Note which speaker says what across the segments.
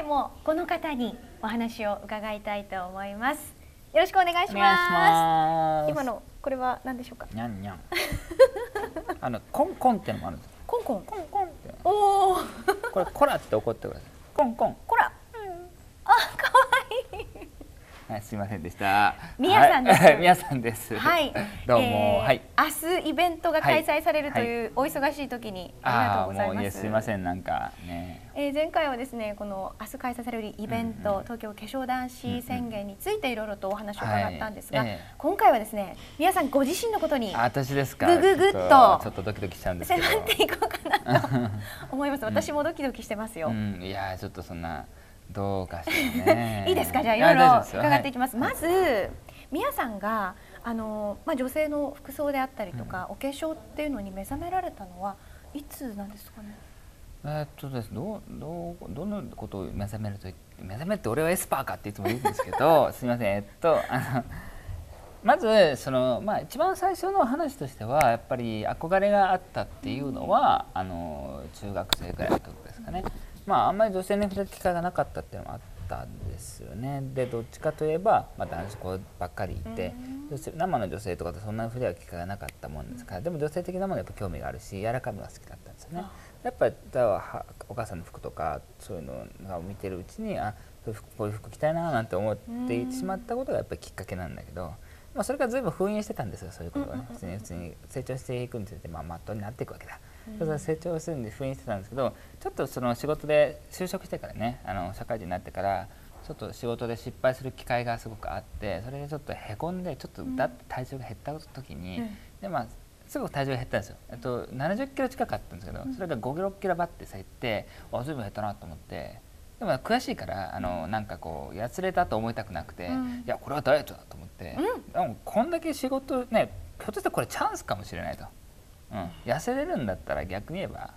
Speaker 1: 回もこの方にお話を伺いたいと思います。よろしくお願いします。今のこれは何でしょうか？
Speaker 2: にゃんにゃんあのコンコンってのもあるんですよ。
Speaker 1: コンコン。
Speaker 2: コンコンって。
Speaker 1: おお
Speaker 2: これコラって怒ってください。コンコン
Speaker 1: こら、あ可愛い
Speaker 2: はいすいませんでした。
Speaker 1: みやさんです。
Speaker 2: はい。みやさんです。
Speaker 1: はい。
Speaker 2: どうも、
Speaker 1: えー
Speaker 2: はい。
Speaker 1: 明日イベントが開催されると
Speaker 2: はい。
Speaker 1: いうお忙しい時にありがとうござい
Speaker 2: もういや
Speaker 1: ます
Speaker 2: すいません。なんかね。
Speaker 1: えー、前回はですねこの明日開催されるイベント、
Speaker 2: うんうん。
Speaker 1: 東京化粧男子宣言についていろいろとお話を伺ったんですが、
Speaker 2: はいええ。
Speaker 1: 今回はですね皆さんご自身のことに
Speaker 2: あ私ですか。
Speaker 1: ぐぐぐっと
Speaker 2: ちょっとドキドキしちゃうんです
Speaker 1: 迫っていこうかなと思います。私もドキドキしてますよ、
Speaker 2: うん。いやちょっとそんなどうかしらね。
Speaker 1: いいですか？じゃあい
Speaker 2: や
Speaker 1: ろいろ伺っていきます、
Speaker 2: はい。
Speaker 1: まず皆さんがあの、まあ、女性の服装であったりとか、お化粧っていうのに目覚められたのはいつなんですかね？
Speaker 2: えーっとですどうどうどのことを目覚めると目覚めって俺はエスパーかっていつも言うんですけど すみません。えっとあのまずその、まあ、一番最初の話としてはやっぱり憧れがあったっていうのはあの中学生ぐらいの時ですかね。まあ、あんまり女性に触れる機会がなかったっていうのもあったんですよね。でどっちかといえば、まあ、男子校ばっかりいて女性生の女性とかとそんなに触れ合う機会がなかったもんですからでも女性的なものやっぱ興味があるし柔らかいものが好きだったんですよね。やっぱりだはお母さんの服とかそういうのを見てるうちにあこういう服着たいななんて思ってしまったことがやっぱりきっかけなんだけど、まあ、それからずいぶん封印してたんですよそういうことはね普通に成長していくにつれてまあマットになっていくわけだ。そ成長するんで封印してたんですけどちょっとその仕事で就職してからねあの社会人になってからちょっと仕事で失敗する機会がすごくあってそれでちょっとへこんでちょっとだって体重が減った時に、
Speaker 1: うん。
Speaker 2: でまあすぐ体重が減ったんですよ、えっと、70キロ近かったんですけど、それが5キロ6キロバッて減ってあずいぶん減ったなと思ってでも悔しいからあのなんかこうやつれたと思いたくなくて、
Speaker 1: うん。
Speaker 2: いやこれはダイエットだと思って、でもこんだけ仕事ねひょっとしたらこれチャンスかもしれないと、うん、痩せれるんだったら逆に言えば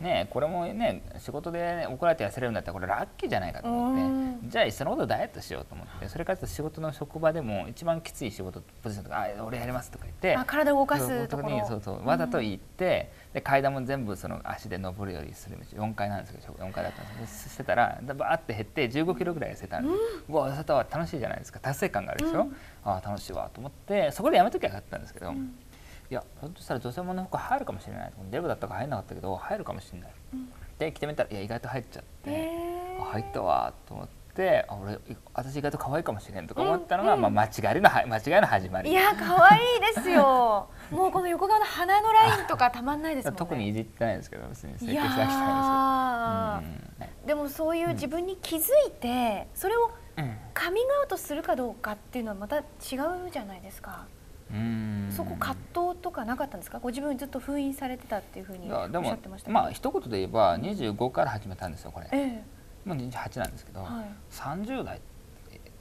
Speaker 2: ねこれもね仕事で、ね、怒られて痩せれるんだったらこれラッキーじゃないかと思って、
Speaker 1: うん。
Speaker 2: じゃあいっそのことダイエットしようと思ってそれから仕事の職場でも一番きつい仕事ポジションとか「あ俺やります」とか言って
Speaker 1: あ体を動かすところ。
Speaker 2: にそうそうわざと行って、で階段も全部その足で登るよりする4階なんですけど4階だったんです。してたらバーって減って15キロぐらい痩せたんで、うわ痩せたわ楽しいじゃないですか。達成感があるでしょ、ああ楽しいわと思ってそこでやめときゃよかったんですけど、いやひょっとしたら女性もの服入るかもしれない。デブだったから入んなかったけど入るかもしれない、で着てみたらいや意外と入っちゃって、
Speaker 1: へー。
Speaker 2: あ入ったわと思ってあ俺私意外と可愛いかもしれんとか思ったのが、まあ、間違いのは間違いの始まり。
Speaker 1: いや可愛いですよ。もうこの横側の鼻のラインとかたまんないですもんね。
Speaker 2: 特にいじってないですけど別に整形して飽きた
Speaker 1: ー
Speaker 2: んですけど、う
Speaker 1: でもそういう自分に気づいて、それをカミングアウトするかどうかっていうのはまた違うじゃないですか、
Speaker 2: うん
Speaker 1: そこ葛藤とかなかったんですか？ご自分ずっと封印されてたっていうふうにおっしゃってました
Speaker 2: まあ一言で言えば25から始めたんですよこれ。
Speaker 1: え
Speaker 2: もう28なんですけど、
Speaker 1: はい。
Speaker 2: 30代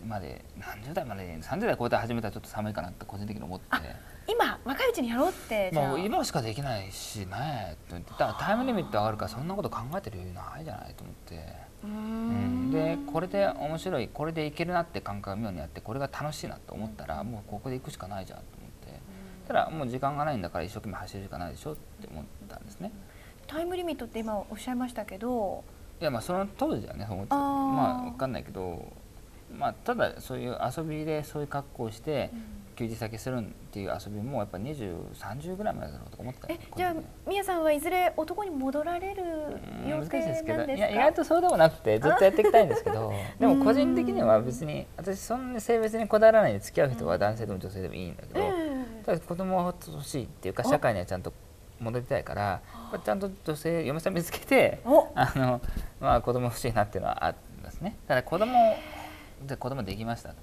Speaker 2: まで何十代まで30代超えて始めたらちょっと寒いかなって個人的に思って。
Speaker 1: え今若いうちにやろうってじゃあ、
Speaker 2: まあ、今しかできないしねって言ってだからタイムリミット上がるからそんなこと考えてる余裕ないじゃないと思って、
Speaker 1: う
Speaker 2: ん。ん、でこれで面白いこれでいけるなって感覚が妙にあってこれが楽しいなと思ったらもうここで行くしかないじゃんただもう時間がないんだから一生懸命走るしかないでしょって思ったんですね。
Speaker 1: タイムリミットって今おっしゃいましたけど。
Speaker 2: いやまあその当時はねそう思ってたまあ分かんないけどまあただそういう遊びでそういう格好をして休日先するっていう遊びもやっぱ2030ぐらいまでだろうとか思ってた
Speaker 1: えじゃあみやさんはいずれ男に戻られる
Speaker 2: うん
Speaker 1: 予
Speaker 2: 難しいですけどいや意外とそうでもなくてずっとやっていきたいんですけど でも個人的には別に私そんなに性別にこだわらないで付き合う人は男性でも女性でもいいんだけど、子供は欲しいっていうか社会にはちゃんと戻りたいからちゃんと女性嫁さん見つけて
Speaker 1: お。
Speaker 2: あの、まあ、子供欲しいなっていうのはあるんですね。ただ子供で子供できました。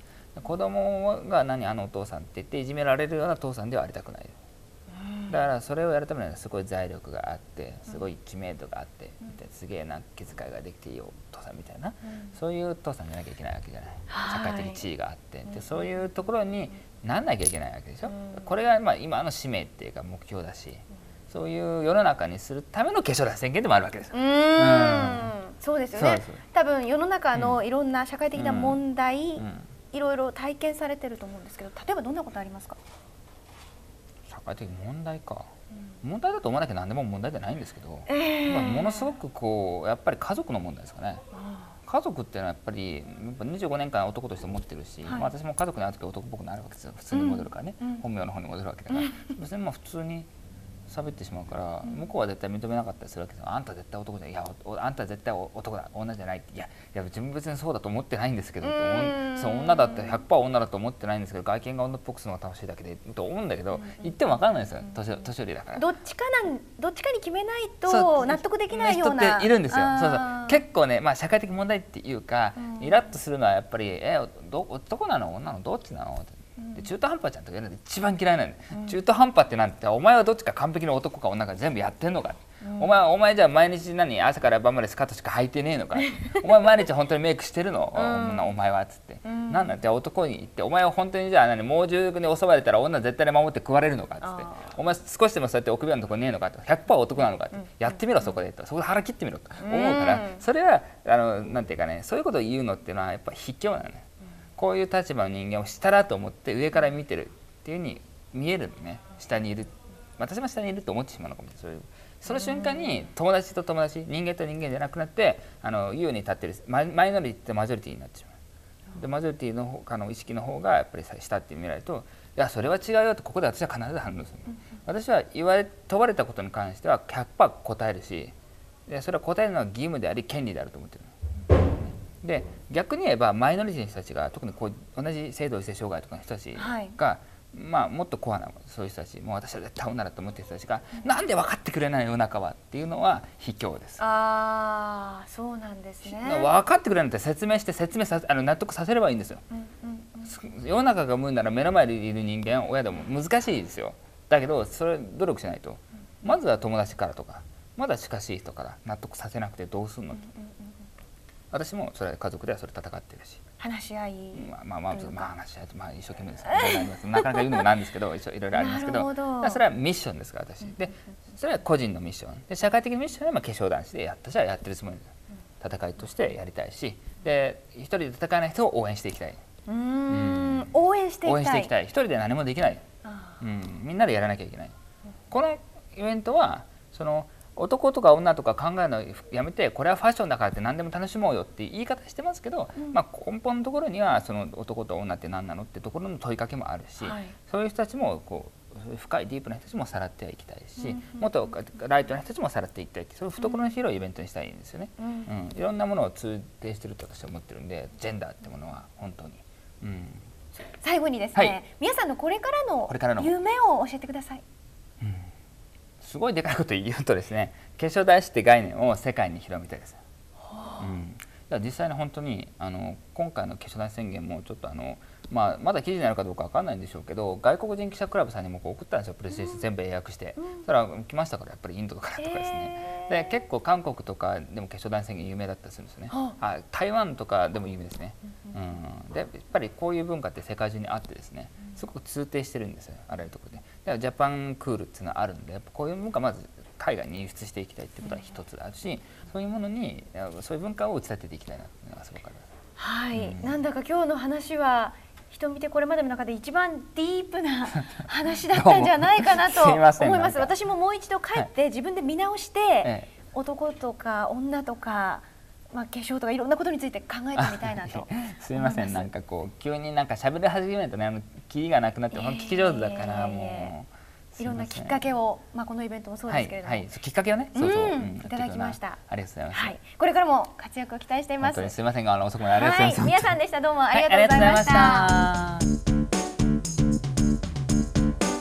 Speaker 2: 子供が何あのお父さんって言っていじめられるような父さんではありたくないだからそれをやるためにはすごい財力があってすごい知名度があって、すげえな気遣いができていいお父さんみたいな、そういう父さんじゃなきゃいけないわけじゃない。
Speaker 1: はい。
Speaker 2: 社会的地位があって、でそういうところになんなきゃいけないわけでしょ、
Speaker 1: うん。
Speaker 2: これがまあ今の使命っていうか目標だし、そういう世の中にするための化粧だ宣言でもあるわけですよ。
Speaker 1: うーん。そうですよね。多分世の中のいろんな社会的な問題、
Speaker 2: うん。
Speaker 1: いろいろ体験されてると思うんですけど例えばどんなことありますか、
Speaker 2: 社会的問題か、問題だと思わなきゃ何でも問題じゃないんですけど、
Speaker 1: え
Speaker 2: まあものすごくこうやっぱり家族の問題ですかね。家族っていうのはやっぱりやっぱ25年間男として持ってるし、
Speaker 1: はい。
Speaker 2: まあ、私も家族に会う時は男っぽくなるわけですよ。普通に戻るからね、
Speaker 1: うん。うん。
Speaker 2: 本名の方に戻るわけだから、別にまあ普通に喋ってしまうから、向こうは絶対認めなかったりするわけですよ。あんた絶対男じゃいやおあんた絶対男だ。女じゃないって。いやいや自分別にそうだと思ってないんですけどそう女だって100%女だと思ってないんですけど外見が女っぽくするのが楽しいだけでと思うんだけど、言っても分かんないですよ。年年寄りだから。
Speaker 1: どっちかなんどっちかに決めないと納得できないような。
Speaker 2: 人っているんですよ。そうそう。結構ね、まあ社会的問題っていうか、
Speaker 1: うん。
Speaker 2: イラッとするのはやっぱりえど男なの？女なの？どっちなの？って。で中途半端ちゃんと言うのが一番嫌いなんで、中途半端ってなんてお前はどっちか完璧な男か女か全部やってんのか、お前お前じゃあ毎日何朝から晩までスカートしか履いてねえのか。お前毎日本当にメイクしてるの、
Speaker 1: うん。
Speaker 2: お前はっつって、
Speaker 1: ん。
Speaker 2: なんだって男に言って。お前は本当にじゃあ何猛獣に襲われたら女絶対に守って食われるのかっつって。
Speaker 1: あ
Speaker 2: お前少しでもそうやって臆病なとこねえのかと。100%男なのかって、やってみろそこでと。そこで腹切ってみろと思うから、
Speaker 1: うん。
Speaker 2: それはあのなんていうかねそういうことを言うのっていうのはやっぱ卑怯なのね、こういう立場の人間を下だと思って上から見てるっていうふうに見えるのね。下にいる。私も下にいると思ってしまうのかもしれない。それその瞬間に友達と友達人間と人間じゃなくなってあの優に立ってるママイノリティとマジョリティになってしまう。でマジョリティの方かの意識の方がやっぱり下って見られるといやそれは違うよとここで私は必ず反応する、私は言われ問われたことに関しては100%答えるしでそれは答えるのは義務であり権利であると思ってるで逆に言えばマイノリティの人たちが特にこう同じ性同一性障害とかの人たち
Speaker 1: はい。
Speaker 2: が、まあ、もっとコアなそういう人たちもう私は絶対女だと思ってる人たちが、なんで分かってくれない世の中はっていうのは卑怯です。
Speaker 1: あーそうなんですね。
Speaker 2: 分かってくれないって説明して説明さあの納得させればいいんですよ。
Speaker 1: うんうん
Speaker 2: 世の中が無なら目の前にいる人間親でも難しいですよ。だけどそれ努力しないと。まずは友達からとかまだ近しい人から納得させなくてどうすんのと私もそれ家族ではそれ戦ってるし。
Speaker 1: 話し合い
Speaker 2: まあまあまあまあ話し合いとまあ一生懸命です なかなか言うのもなんですけど一応いろいろありますけど。それはミッションですから私。でそれは個人のミッション。で社会的ミッションはまあ化粧男子でやったしはやってるつもりです。戦いとしてやりたいし。で一人で戦えない人を応援していきたい。う
Speaker 1: ーん。応援していきたい。
Speaker 2: 応援していきたい。一人で何もできない、
Speaker 1: あ
Speaker 2: うん、みんなでやらなきゃいけない。このイベントはその男とか女とか考えるのやめてこれはファッションだからって何でも楽しもうよって言い方してますけど、まあ、根本のところにはその男と女って何なのってところの問いかけもあるし、
Speaker 1: はい。
Speaker 2: そういう人たちもこう深いディープな人たちもさらってはいきたいし、もっとライトな人たちもさらっていきたい。ってそういう懐の広いイベントにしたいんですよね。
Speaker 1: うん。
Speaker 2: うん、いろんなものを通底してると私は思ってるんでジェンダーってものは本当に、うん、
Speaker 1: 最後にですね、
Speaker 2: はい。
Speaker 1: 皆さんのこれからの。夢を教えてください
Speaker 2: すごいでかいこと言うとですね化粧大師って概念を世界に広めたいです。うん、だから実際に本当にあの今回の化粧大師宣言もちょっとあの、まあ、まだ記事になるかどうかわかんないんでしょうけど外国人記者クラブさんにもこう送ったんですよ。プレスリリース全部英訳して、そしたら来ましたからやっぱりインドからとかですね、で結構韓国とかでも化粧大師宣言有名だったりするんですよね、
Speaker 1: は
Speaker 2: あ。台湾とかでも有名ですね、うん、でやっぱりこういう文化って世界中にあってですねすごく通底してるんですよ。あらゆるところでだからジャパンクールっていうのはあるんでやっぱこういう文化まず海外に輸出していきたいってことは一つあるし、そういうものにあそういう文化を打ち立てていきたいなっていうのがすごくあります。
Speaker 1: はい、
Speaker 2: うん。
Speaker 1: なんだか今日の話は人見てこれまでの中で一番ディープな 話だったんじゃないかなと思います。私ももう一度帰って自分で見直して、
Speaker 2: ええ。
Speaker 1: 男とか女とか、まあ、化粧とかいろんなことについて考えてみたいなと
Speaker 2: すみませんなんかこう急になんか喋り始めるとねあのキリがなくなって本当聞き上手だからもう
Speaker 1: いろんなきっかけを、まあ、このイベントもそうですけれども、
Speaker 2: はいはい、きっかけをね。そうそう、
Speaker 1: うんいただきました。
Speaker 2: ありがとうございます、
Speaker 1: はい、これからも活躍を期待しています。
Speaker 2: すみませんがあの遅くまでありがとうございます、
Speaker 1: はい、皆さんでした。どうも。
Speaker 2: ありがとうございました